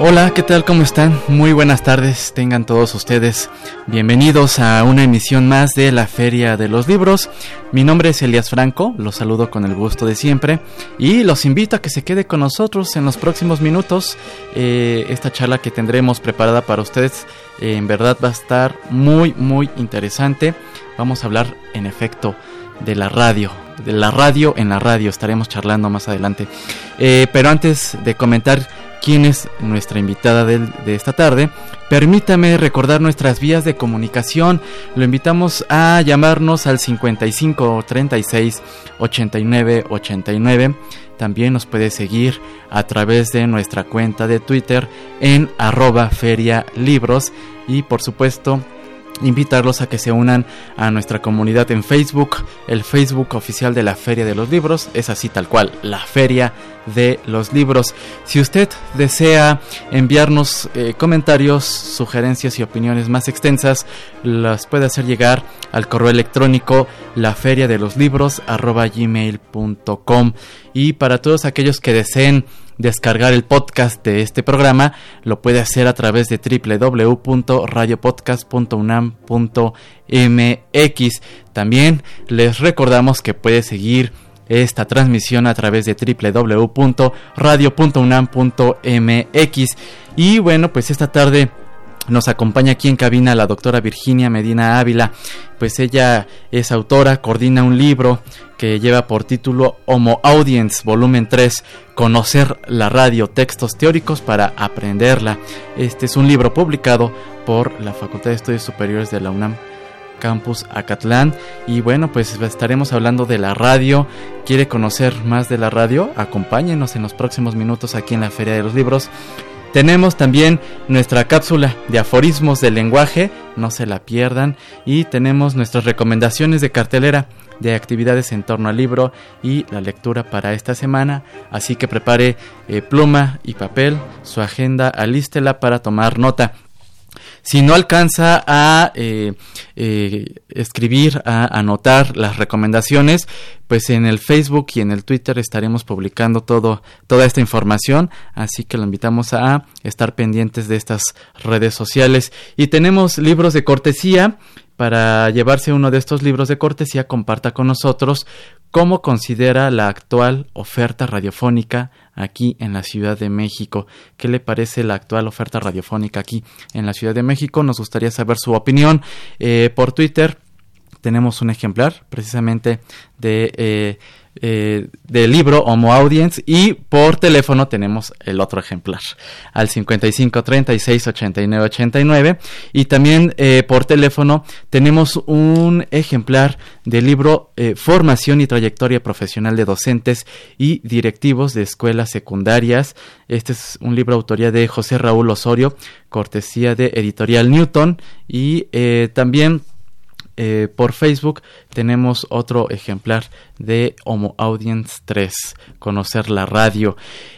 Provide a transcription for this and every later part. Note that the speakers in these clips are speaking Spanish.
Hola, ¿qué tal? ¿Cómo están? Muy buenas tardes, tengan todos ustedes bienvenidos a una emisión más de la Feria de los Libros. Mi nombre es Elias Franco, los saludo con el gusto de siempre y los invito a que se quede con nosotros en los próximos minutos. Eh, esta charla que tendremos preparada para ustedes eh, en verdad va a estar muy, muy interesante. Vamos a hablar en efecto de la radio, de la radio en la radio, estaremos charlando más adelante. Eh, pero antes de comentar quién es nuestra invitada de, esta tarde, permítame recordar nuestras vías de comunicación. Lo invitamos a llamarnos al 55 36 89 89. También nos puede seguir a través de nuestra cuenta de Twitter en arroba libros y por supuesto invitarlos a que se unan a nuestra comunidad en Facebook, el Facebook oficial de la Feria de los Libros, es así tal cual, la Feria de los Libros. Si usted desea enviarnos eh, comentarios, sugerencias y opiniones más extensas, las puede hacer llegar al correo electrónico laferiadeloslibros@gmail.com y para todos aquellos que deseen descargar el podcast de este programa, lo puede hacer a través de www.radiopodcast.unam.mx. También les recordamos que puede seguir esta transmisión a través de www.radio.unam.mx. Y bueno, pues esta tarde nos acompaña aquí en cabina la doctora Virginia Medina Ávila, pues ella es autora, coordina un libro que lleva por título Homo Audience, volumen 3, Conocer la radio, textos teóricos para aprenderla. Este es un libro publicado por la Facultad de Estudios Superiores de la UNAM Campus Acatlán. Y bueno, pues estaremos hablando de la radio. ¿Quiere conocer más de la radio? Acompáñenos en los próximos minutos aquí en la Feria de los Libros. Tenemos también nuestra cápsula de aforismos del lenguaje, no se la pierdan, y tenemos nuestras recomendaciones de cartelera de actividades en torno al libro y la lectura para esta semana, así que prepare eh, pluma y papel, su agenda, alístela para tomar nota. Si no alcanza a eh, eh, escribir, a anotar las recomendaciones, pues en el Facebook y en el Twitter estaremos publicando todo, toda esta información, así que lo invitamos a estar pendientes de estas redes sociales. Y tenemos libros de cortesía. Para llevarse uno de estos libros de cortesía, comparta con nosotros cómo considera la actual oferta radiofónica aquí en la Ciudad de México. ¿Qué le parece la actual oferta radiofónica aquí en la Ciudad de México? Nos gustaría saber su opinión eh, por Twitter. Tenemos un ejemplar precisamente de eh, eh, del libro Homo Audience y por teléfono tenemos el otro ejemplar al 55 36 89 89 y también eh, por teléfono tenemos un ejemplar del libro eh, Formación y trayectoria profesional de docentes y directivos de escuelas secundarias. Este es un libro autoría de José Raúl Osorio, cortesía de Editorial Newton y también eh, por Facebook tenemos otro ejemplar de Homo Audience 3, conocer la radio.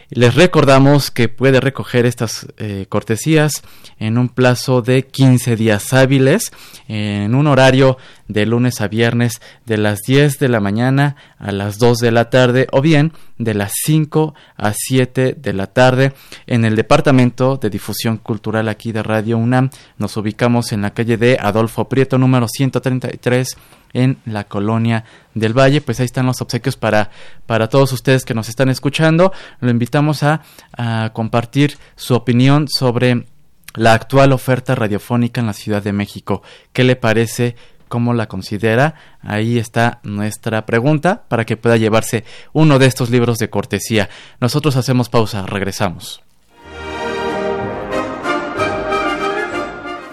Les recordamos que puede recoger estas eh, cortesías en un plazo de 15 días hábiles, en un horario de lunes a viernes de las 10 de la mañana a las 2 de la tarde o bien de las 5 a 7 de la tarde en el Departamento de Difusión Cultural aquí de Radio UNAM. Nos ubicamos en la calle de Adolfo Prieto número 133 en la colonia del Valle. Pues ahí están los obsequios para, para todos ustedes que nos están escuchando. Lo invitamos a, a compartir su opinión sobre la actual oferta radiofónica en la Ciudad de México. ¿Qué le parece? ¿Cómo la considera? Ahí está nuestra pregunta para que pueda llevarse uno de estos libros de cortesía. Nosotros hacemos pausa, regresamos.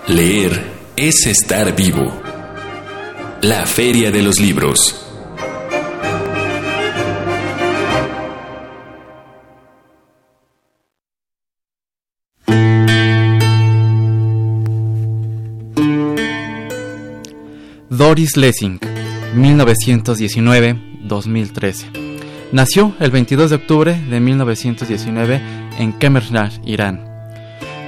Leer es estar vivo. La Feria de los Libros. Doris Lessing 1919-2013. Nació el 22 de octubre de 1919 en Kemershah, Irán.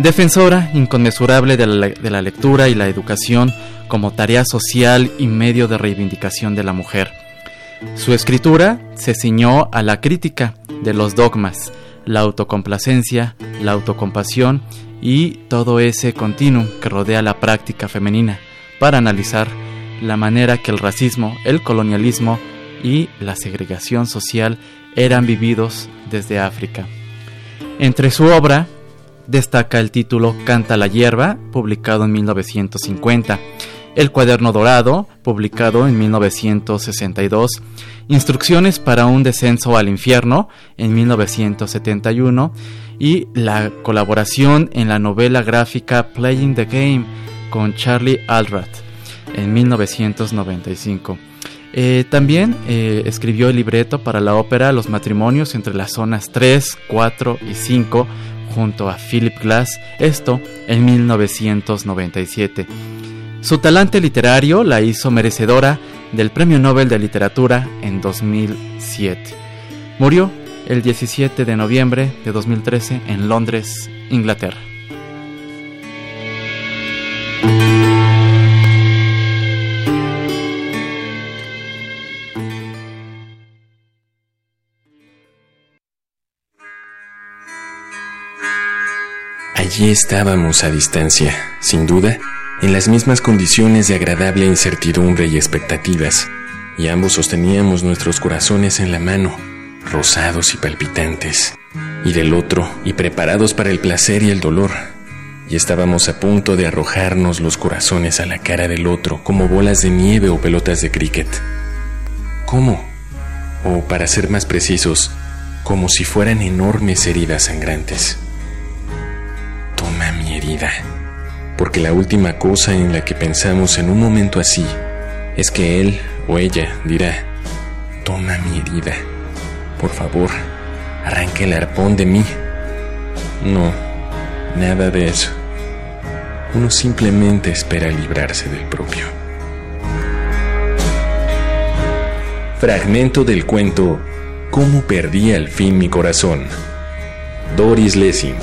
Defensora inconmensurable de la, de la lectura y la educación como tarea social y medio de reivindicación de la mujer. Su escritura se ciñó a la crítica de los dogmas, la autocomplacencia, la autocompasión y todo ese continuum que rodea la práctica femenina para analizar la manera que el racismo, el colonialismo y la segregación social eran vividos desde África. Entre su obra destaca el título Canta la hierba, publicado en 1950, El cuaderno dorado, publicado en 1962, Instrucciones para un descenso al infierno, en 1971, y la colaboración en la novela gráfica Playing the Game con Charlie Aldratt en 1995. Eh, también eh, escribió el libreto para la ópera Los matrimonios entre las zonas 3, 4 y 5 junto a Philip Glass, esto en 1997. Su talante literario la hizo merecedora del Premio Nobel de Literatura en 2007. Murió el 17 de noviembre de 2013 en Londres, Inglaterra. Allí estábamos a distancia, sin duda, en las mismas condiciones de agradable incertidumbre y expectativas, y ambos sosteníamos nuestros corazones en la mano, rosados y palpitantes, y del otro, y preparados para el placer y el dolor, y estábamos a punto de arrojarnos los corazones a la cara del otro como bolas de nieve o pelotas de cricket. ¿Cómo? O para ser más precisos, como si fueran enormes heridas sangrantes porque la última cosa en la que pensamos en un momento así es que él o ella dirá, toma mi herida, por favor, arranque el arpón de mí. No, nada de eso. Uno simplemente espera librarse del propio. Fragmento del cuento ¿Cómo perdí al fin mi corazón? Doris Lessing.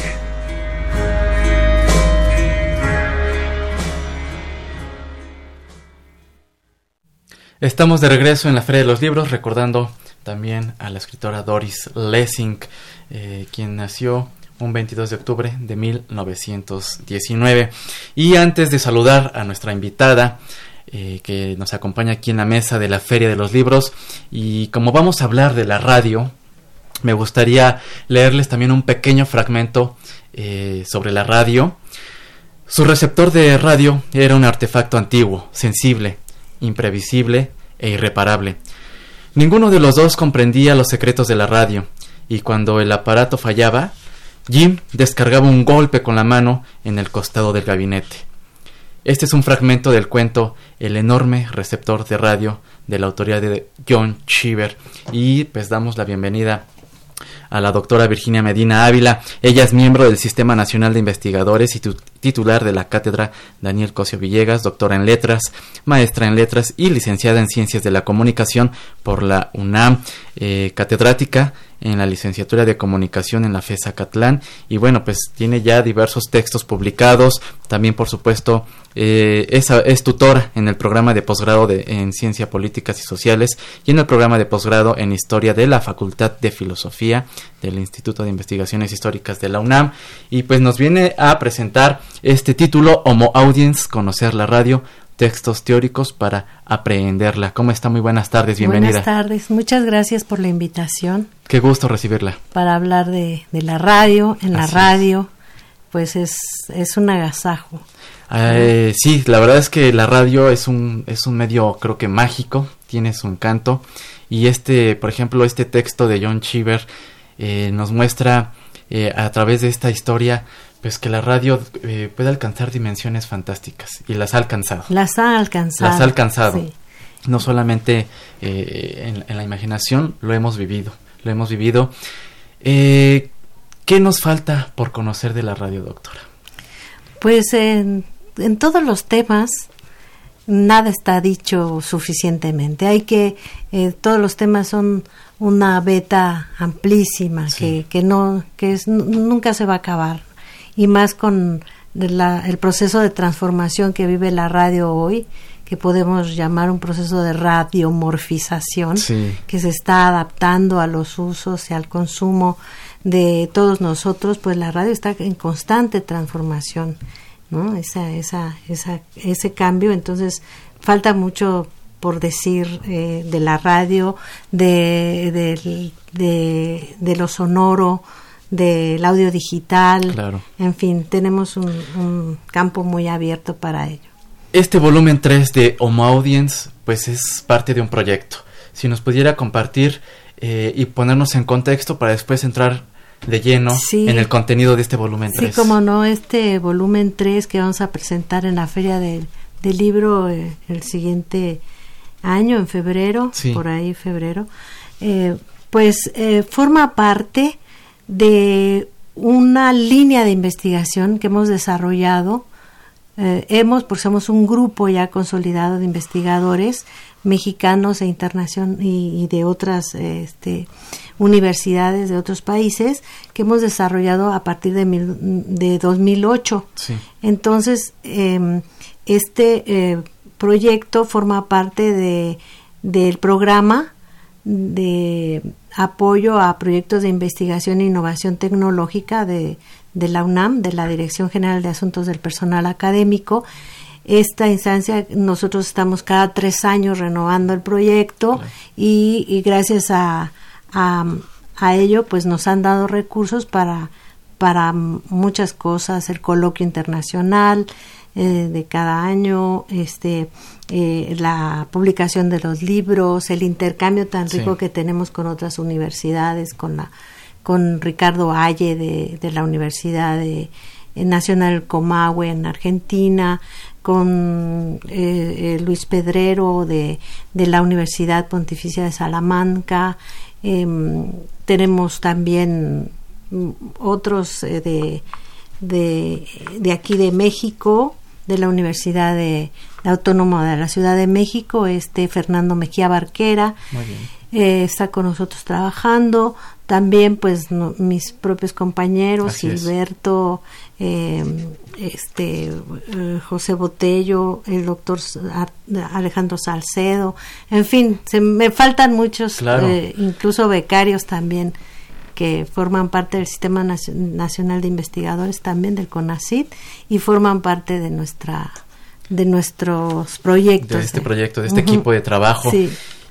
Estamos de regreso en la Feria de los Libros, recordando también a la escritora Doris Lessing, eh, quien nació un 22 de octubre de 1919. Y antes de saludar a nuestra invitada, eh, que nos acompaña aquí en la mesa de la Feria de los Libros, y como vamos a hablar de la radio, me gustaría leerles también un pequeño fragmento eh, sobre la radio. Su receptor de radio era un artefacto antiguo, sensible, imprevisible e irreparable. Ninguno de los dos comprendía los secretos de la radio, y cuando el aparato fallaba, Jim descargaba un golpe con la mano en el costado del gabinete. Este es un fragmento del cuento El enorme receptor de radio de la autoría de John Cheever y pues damos la bienvenida a la doctora Virginia Medina Ávila. Ella es miembro del Sistema Nacional de Investigadores y titular de la cátedra Daniel Cosio Villegas, doctora en letras, maestra en letras y licenciada en ciencias de la comunicación por la UNAM, eh, catedrática en la licenciatura de comunicación en la FESA Catlán y bueno pues tiene ya diversos textos publicados. También por supuesto eh, es, es, tutora en el programa de posgrado en ciencia políticas y sociales y en el programa de posgrado en historia de la facultad de filosofía del instituto de investigaciones históricas de la UNAM. Y pues nos viene a presentar este título Homo Audience conocer la radio textos teóricos para aprehenderla. ¿Cómo está? Muy buenas tardes, bienvenida. Buenas tardes, muchas gracias por la invitación. Qué gusto recibirla. Para hablar de, la radio, en la radio, pues es, es un agasajo. Eh, sí, la verdad es que la radio es un, es un medio creo que mágico, tiene su encanto y este, por ejemplo, este texto de John Cheever eh, nos muestra eh, a través de esta historia pues que la radio eh, puede alcanzar dimensiones fantásticas y las ha alcanzado. Las ha alcanzado. Las ha alcanzado. No solamente eh, en, la imaginación, lo hemos vivido, lo hemos vivido. Eh, ¿Qué nos falta por conocer de la radio, doctora? Pues en, en todos los temas nada está dicho suficientemente. Hay que, eh, todos los temas son una beta amplísima que, que no, que es, nunca se va a acabar. Y más con el proceso de transformación que vive la radio hoy, que podemos llamar un proceso de radiomorfización, que se está adaptando a los usos y al consumo de todos nosotros, pues la radio está en constante transformación, ¿no? Esa, esa, esa, ese cambio, entonces falta mucho por decir eh, de la radio, de, de, de, lo sonoro, del audio digital, en fin, tenemos un, un campo muy abierto para ello. Este volumen 3 de Homo Audience, pues es parte de un proyecto. Si nos pudiera compartir eh, y ponernos en contexto para después entrar de lleno en el contenido de este volumen 3. Sí, como no, este volumen 3 que vamos a presentar en la Feria del, Libro eh, el siguiente año, en febrero, por ahí febrero, eh, pues forma parte de una línea de investigación que hemos desarrollado eh, hemos, porque somos un grupo ya consolidado de investigadores mexicanos e internación y, de otras este, universidades de otros países que hemos desarrollado a partir de, de 2008. Entonces, em, este eh, proyecto forma parte de, del programa de apoyo a proyectos de investigación e innovación tecnológica de, de la UNAM, de la Dirección General de Asuntos del Personal Académico. Esta instancia, nosotros estamos cada tres años renovando el proyecto y, gracias a, a, ello, pues nos han dado recursos para, para muchas cosas, el coloquio internacional eh, de cada año, este, eh, la publicación de los libros, el intercambio tan rico que tenemos con otras universidades, con la con Ricardo Aye de, la Universidad de, eh, Nacional Comahue en Argentina, con eh, eh, Luis Pedrero de, la Universidad Pontificia de Salamanca. Em, tenemos también mm, otros de, de, aquí de México, de la Universidad de, Autónoma de la Ciudad de México, este Fernando Mejía Barquera. está con nosotros trabajando. También pues mis propios compañeros Gilberto eh, este eh, José Botello el doctor Alejandro Salcedo. En fin se me faltan muchos eh, incluso becarios también que forman parte del sistema nacional de investigadores también del CONACIT y forman parte de nuestra de nuestros proyectos. De este proyecto de este equipo de trabajo.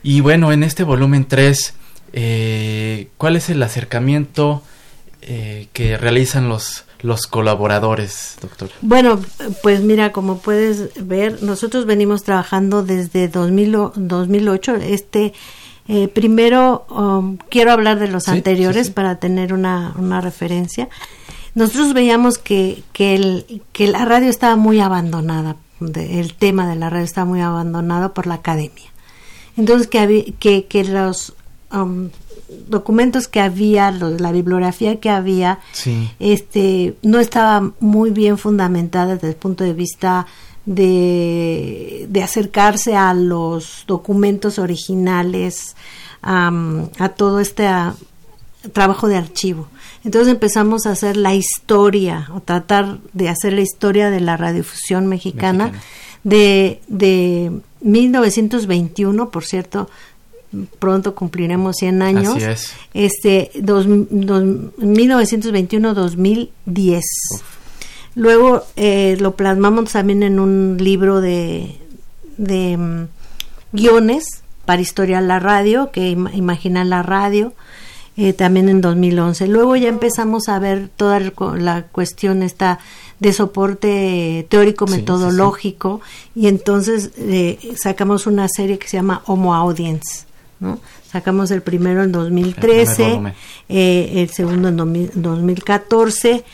Y bueno en este volumen 3 eh, ¿cuál es el acercamiento eh, que realizan los, los colaboradores, doctor? Bueno, pues mira, como puedes ver, nosotros venimos trabajando desde 2000, 2008. Este, eh, primero, um, quiero hablar de los anteriores para tener una, una referencia. Nosotros veíamos que, que, el, que la radio estaba muy abandonada, el tema de la radio estaba muy abandonado por la academia. Entonces, que, que, que los Um, documentos que había, la bibliografía que había, este, no estaba muy bien fundamentada desde el punto de vista de, de acercarse a los documentos originales, a todo este trabajo de archivo. Entonces empezamos a hacer la historia, o tratar de hacer la historia de la radiodifusión mexicana, mexicana. de, de 1921, por cierto, pronto cumpliremos 100 años. Este, 1921-2010. Luego eh, lo plasmamos también en un libro de, de mm, guiones para historiar la radio, que imagina la radio, eh, también en 2011. Luego ya empezamos a ver toda la cuestión esta de soporte teórico metodológico y entonces eh, sacamos una serie que se llama Homo Audience Sacamos el primero en 2013, el, eh, el segundo en 2014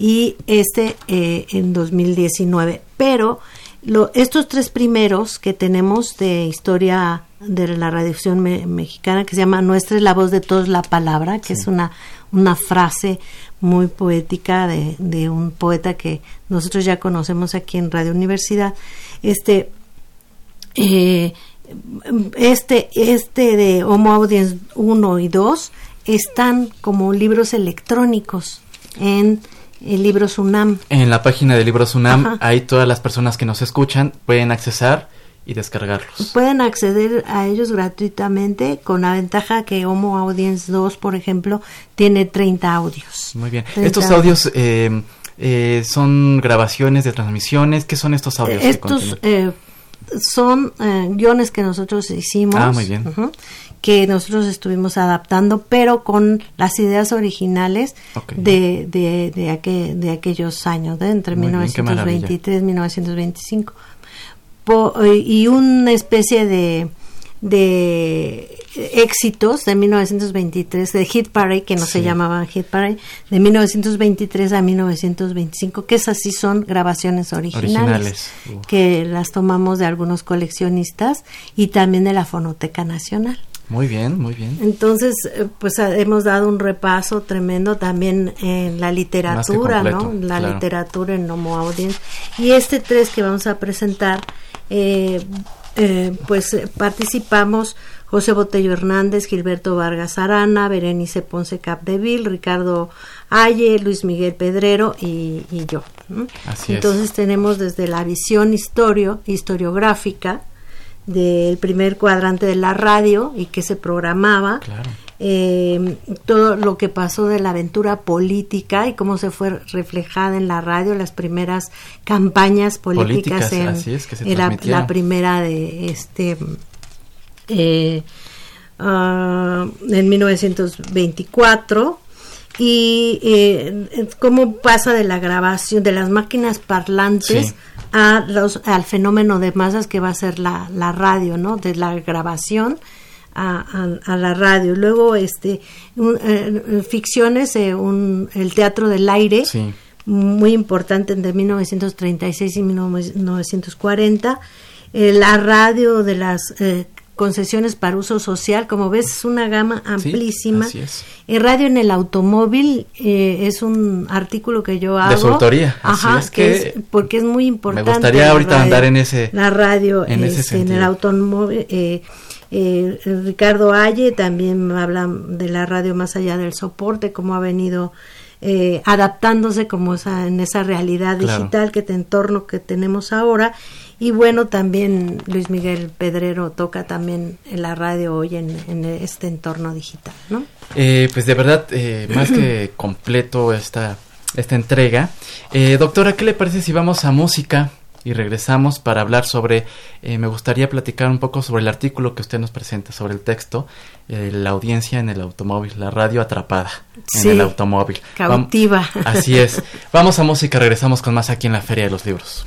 y este eh, en 2019. Pero lo, estos tres primeros que tenemos de historia de la radiación mexicana, que se llama Nuestra es la voz de todos la palabra, que es una, una frase muy poética de, de, un poeta que nosotros ya conocemos aquí en Radio Universidad. Este, eh, este, este de Homo Audience 1 y 2 están como libros electrónicos en el Libros UNAM. En la página de Libros UNAM, ahí todas las personas que nos escuchan pueden accesar y descargarlos. Pueden acceder a ellos gratuitamente con la ventaja que Homo Audience 2, por ejemplo, tiene 30 audios. Muy bien. Estos audios eh, eh, son grabaciones de transmisiones. ¿Qué son estos audios? Estos eh, son guiones que nosotros hicimos. Ah, muy bien. Que nosotros estuvimos adaptando, pero con las ideas originales de, de, de, de aquellos años, de entre 1923 y 1925 y una especie de, de éxitos de 1923, de Hit Parade, que no se llamaban Hit Parade, de 1923 a 1925, que esas sí son grabaciones originales, que las tomamos de algunos coleccionistas y también de la Fonoteca Nacional. Muy bien, muy bien. Entonces, eh, pues hemos dado un repaso tremendo también en la literatura, ¿no? La literatura en Homo Audience. Y este tres que vamos a presentar eh, eh, pues eh, participamos José Botello Hernández, Gilberto Vargas Arana, Berenice Ponce Capdeville, Ricardo Aye, Luis Miguel Pedrero y, yo. Entonces tenemos desde la visión historio, historiográfica del primer cuadrante de la radio y que se programaba, claro. eh, todo lo que pasó de la aventura política y cómo se fue reflejada en la radio, las primeras campañas políticas, en, la, primera de este eh, uh, en 1924 y eh, cómo pasa de la grabación de las máquinas parlantes a los, al fenómeno de masas que va a ser la, la radio, ¿no? De la grabación a, la radio. Luego, este, eh, ficciones, eh, el Teatro del Aire, muy importante entre 1936 y 1940. Eh, la radio de las concesiones para uso social, como ves, es una gama amplísima. El radio en el automóvil es un artículo que yo hago. De su autoría. Ajá, es que, porque es muy importante. Me gustaría ahorita andar en ese. La radio en, este, en el automóvil. Eh, Ricardo Aye también habla de la radio más allá del soporte, cómo ha venido eh, adaptándose como esa, en esa realidad digital que te entorno que tenemos ahora. Y bueno, también Luis Miguel Pedrero toca también en la radio hoy en, este entorno digital, ¿no? Eh, pues de verdad, eh, más que completo esta, esta entrega. doctora, ¿qué le parece si vamos a música? y regresamos para hablar sobre, eh, me gustaría platicar un poco sobre el artículo que usted nos presenta, sobre el texto, eh, la audiencia en el automóvil, la radio atrapada en el automóvil. Cautiva. así es. Vamos a música, regresamos con más aquí en la Feria de los Libros.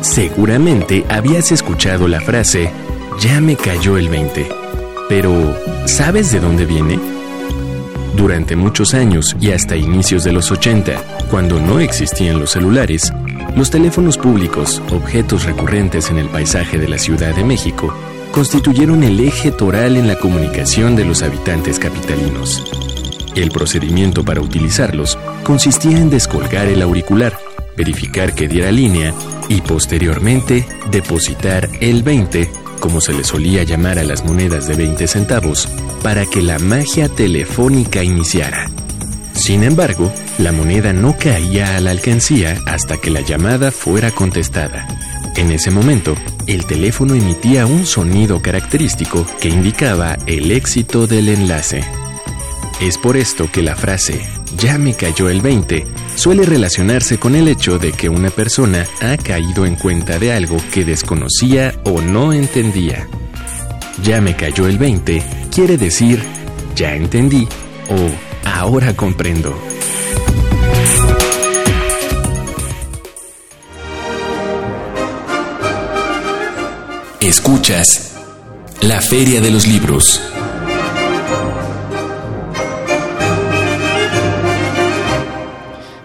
Seguramente habías escuchado la frase, ya me cayó el 20. Pero, ¿sabes de dónde viene? Durante muchos años y hasta inicios de los 80, cuando no existían los celulares, los teléfonos públicos, objetos recurrentes en el paisaje de la Ciudad de México, constituyeron el eje toral en la comunicación de los habitantes capitalinos. El procedimiento para utilizarlos consistía en descolgar el auricular, verificar que diera línea y posteriormente depositar el 20, como se le solía llamar a las monedas de 20 centavos, para que la magia telefónica iniciara. Sin embargo, la moneda no caía a la alcancía hasta que la llamada fuera contestada. En ese momento, el teléfono emitía un sonido característico que indicaba el éxito del enlace. Es por esto que la frase ya me cayó el 20 suele relacionarse con el hecho de que una persona ha caído en cuenta de algo que desconocía o no entendía. Ya me cayó el 20 quiere decir ya entendí o ahora comprendo. Escuchas la Feria de los Libros.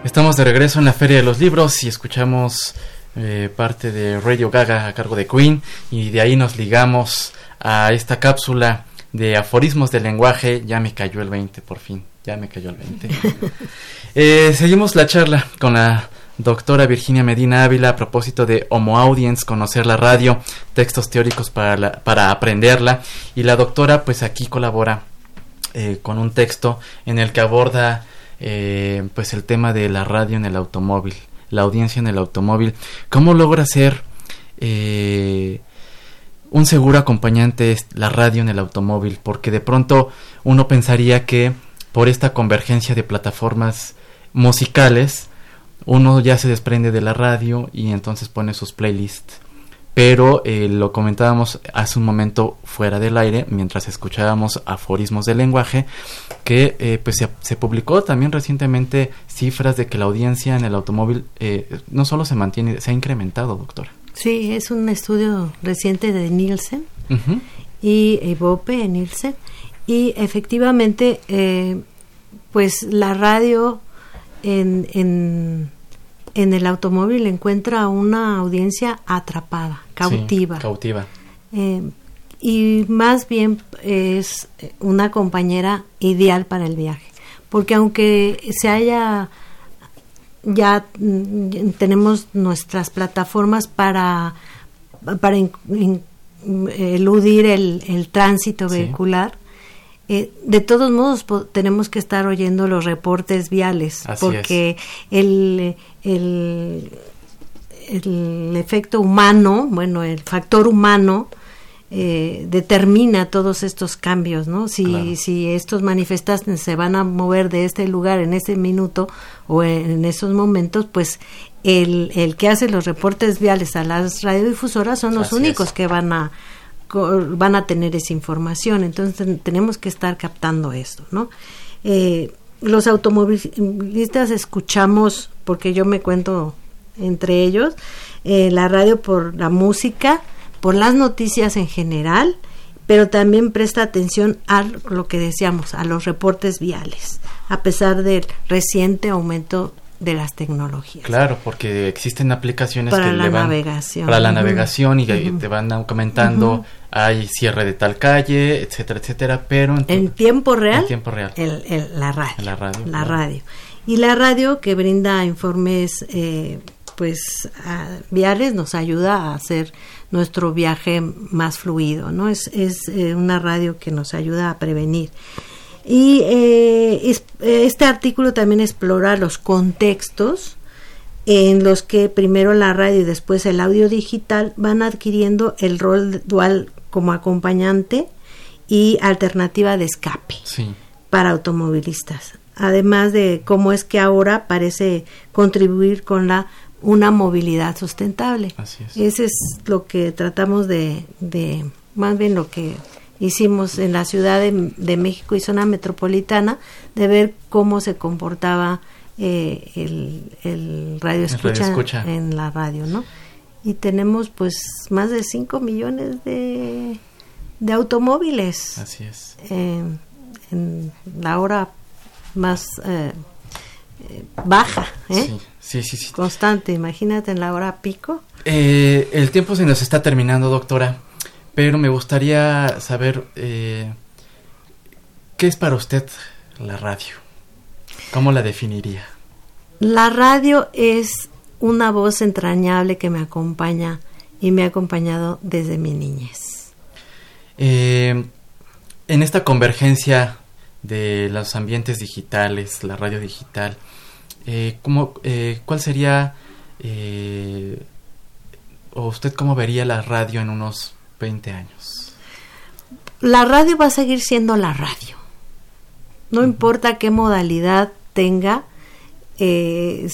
Estamos de regreso en la Feria de los Libros y escuchamos eh, parte de Radio Gaga a cargo de Queen y de ahí nos ligamos a esta cápsula de aforismos del lenguaje. Ya me cayó el 20, por fin. Ya me cayó el 20. Eh, seguimos la charla con la doctora Virginia Medina Ávila a propósito de Homo Audience, conocer la radio, textos teóricos para, para aprenderla. Y la doctora pues aquí colabora eh, con un texto en el que aborda eh, pues el tema de la radio en el automóvil, la audiencia en el automóvil, cómo logra ser eh, un seguro acompañante la radio en el automóvil, porque de pronto uno pensaría que por esta convergencia de plataformas musicales, uno ya se desprende de la radio y entonces pone sus playlists pero eh, lo comentábamos hace un momento fuera del aire mientras escuchábamos aforismos del lenguaje que eh, pues se, publicó también recientemente cifras de que la audiencia en el automóvil eh, no solo se mantiene se ha incrementado doctora. Sí es un estudio reciente de Nielsen y Evope Nielsen. Y efectivamente pues la radio en en el automóvil encuentra una audiencia atrapada, cautiva. cautiva. Eh, y más bien es una compañera ideal para el viaje, porque aunque se haya ya mm, tenemos nuestras plataformas para para eludir el, tránsito vehicular, eh, de todos modos tenemos que estar oyendo los reportes viales porque el, el, el, efecto humano, bueno, el factor humano eh, determina todos estos cambios, ¿no? Si, si estos manifestantes se van a mover de este lugar en ese minuto o en, esos momentos, pues el, el que hace los reportes viales a las radiodifusoras son los únicos que van a van a tener esa información. Entonces tenemos que estar captando esto, ¿no? Eh, los automovilistas escuchamos, porque yo me cuento entre ellos, eh, la radio por la música, por las noticias en general, pero también presta atención a lo que decíamos, a los reportes viales, a pesar del reciente aumento de las tecnologías. Claro, porque existen aplicaciones para que la le van navegación. para la navegación y te van comentando hay cierre de tal calle, etcétera, etcétera, pero en, tiempo real. En tiempo real. El, la radio. La radio. La radio. Y la radio que brinda informes eh, pues viales nos ayuda a hacer nuestro viaje más fluido, ¿no? Es, es eh, una radio que nos ayuda a prevenir. Y eh, este artículo también explora los contextos en los que primero la radio y después el audio digital van adquiriendo el rol dual como acompañante y alternativa de escape para automovilistas. Además de cómo es que ahora parece contribuir con la una movilidad sustentable. Así es. Ese es lo que tratamos de, de, más bien lo que hicimos en la Ciudad de, México y zona metropolitana de ver cómo se comportaba eh, el, radio, escucha en la radio, ¿no? Y tenemos pues más de 5 millones de, de automóviles. Así es. en la hora más eh, eh, baja, ¿eh? Sí, sí, sí, Constante, imagínate en la hora pico. el tiempo se nos está terminando, doctora pero me gustaría saber eh, qué es para usted la radio. ¿Cómo la definiría? La radio es una voz entrañable que me acompaña y me ha acompañado desde mi niñez. Eh, en esta convergencia de los ambientes digitales, la radio digital, eh, ¿cuál sería, o usted cómo vería la radio en unos 20 años? La radio va a seguir siendo la radio. No importa qué modalidad tenga, eh,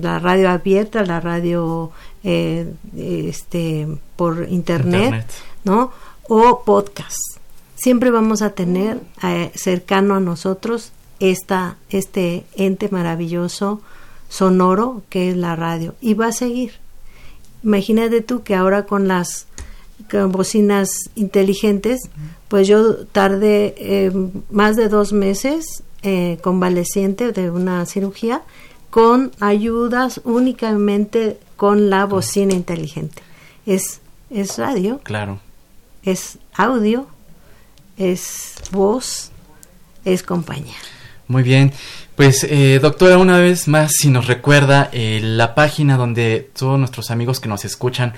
la radio abierta, la radio eh, este, por internet, ¿no? O podcast. Siempre vamos a tener eh, cercano a nosotros esta, este ente maravilloso sonoro que es la radio y va a seguir. Imagínate tú que ahora con las con bocinas inteligentes, pues yo tardé eh, más de dos meses eh, convaleciente de una cirugía con ayudas únicamente con la bocina inteligente. Es, es radio. Claro. Es audio, es voz, es compañía. Muy bien. Pues, eh, doctora, una vez más, si nos recuerda la página donde todos nuestros amigos que nos escuchan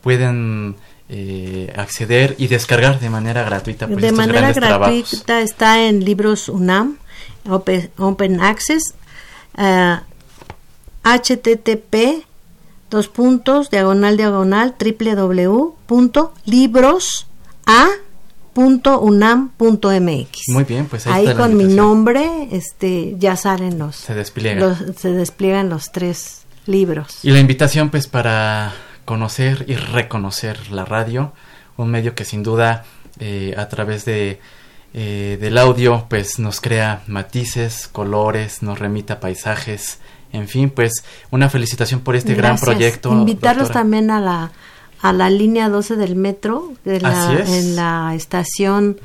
pueden eh, acceder y descargar de manera gratuita. Pues, de manera gratuita está en libros UNAM, Open, Access, http eh, dos puntos diagonal diagonal www.librosa.unam.mx. Muy bien, pues ahí, con mi nombre este ya salen los se despliegan se despliegan los tres libros. Y la invitación pues para conocer y reconocer la radio, un medio que sin duda eh, a través de eh, del audio pues nos crea matices, colores, nos remita paisajes, en fin, pues una felicitación por este gran proyecto. Invitarlos también a la a la línea 12 del metro de en la estación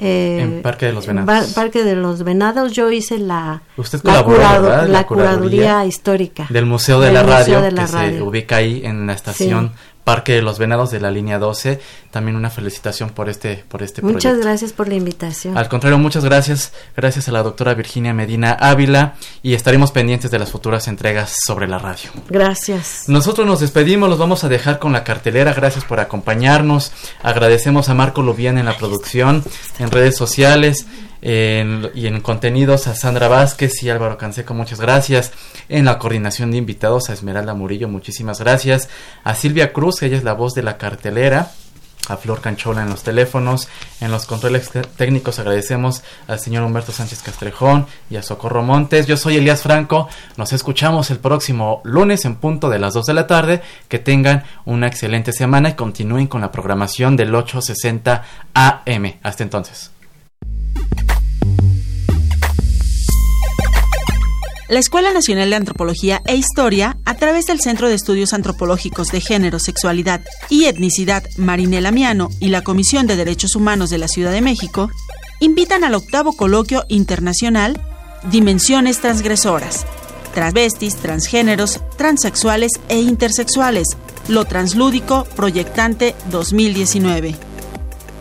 eh, en Parque de los Venados. Parque de los Venados, yo hice la, Usted la, curaduría, histórica del Museo de, la, radio, que se ubica ahí en la estación Parque de los Venados de la línea 12. También una felicitación por este, por este Muchas gracias por la invitación. Al contrario, muchas gracias. Gracias a la doctora Virginia Medina Ávila y estaremos pendientes de las futuras entregas sobre la radio. Gracias. Nosotros nos despedimos, los vamos a dejar con la cartelera. Gracias por acompañarnos. Agradecemos a Marco Lubián en la producción, en redes sociales y en contenidos a Sandra Vázquez y Álvaro Canseco, muchas gracias. En la coordinación de invitados a Esmeralda Murillo, muchísimas gracias. A Silvia Cruz, ella es la voz de la cartelera a Flor Canchola en los teléfonos. En los controles técnicos agradecemos al señor Humberto Sánchez Castrejón y a Socorro Montes. Yo soy Elías Franco. Nos escuchamos el próximo lunes en punto de las 2 de la tarde. Que tengan una excelente semana y continúen con la programación del 860 AM. Hasta entonces. La Escuela Nacional de Antropología e Historia, a través del Centro de Estudios Antropológicos de Género, Sexualidad y Etnicidad Marinela Miano y la Comisión de Derechos Humanos de la Ciudad de México, invitan al octavo coloquio internacional Dimensiones Transgresoras, Transvestis, Transgéneros, Transexuales e Intersexuales, lo translúdico proyectante 2019.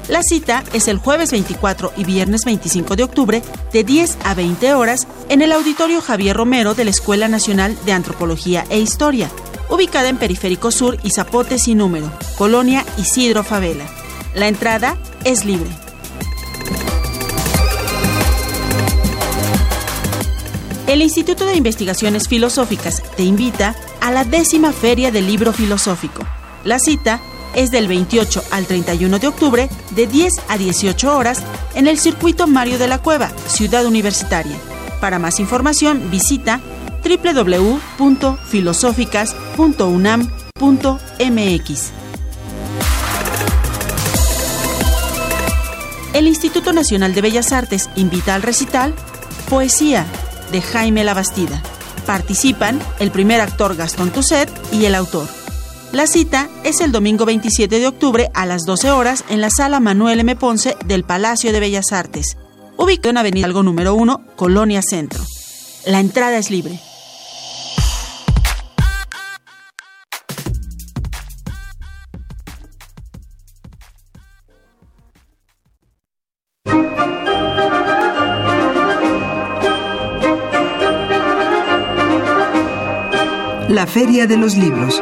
La cita es el jueves 24 y viernes 25 de octubre de 10 a 20 horas en el Auditorio Javier Romero de la Escuela Nacional de Antropología e Historia, ubicada en Periférico Sur y Zapote sin número, Colonia Isidro Favela. La entrada es libre. El Instituto de Investigaciones Filosóficas te invita a la décima Feria del Libro Filosófico. La cita es del 28 al 31 de octubre de 10 a 18 horas en el circuito Mario de la Cueva, Ciudad Universitaria. Para más información visita www.filosóficas.unam.mx. el Instituto Nacional de Bellas Artes invita al recital Poesía de Jaime Labastida. Participan el primer actor Gastón Tusset y el autor. La cita es el domingo 27 de octubre a las 12 horas en la sala Manuel M. Ponce del Palacio de Bellas Artes, ubicado en Avenida Algo número 1, Colonia Centro. La entrada es libre. La Feria de los Libros.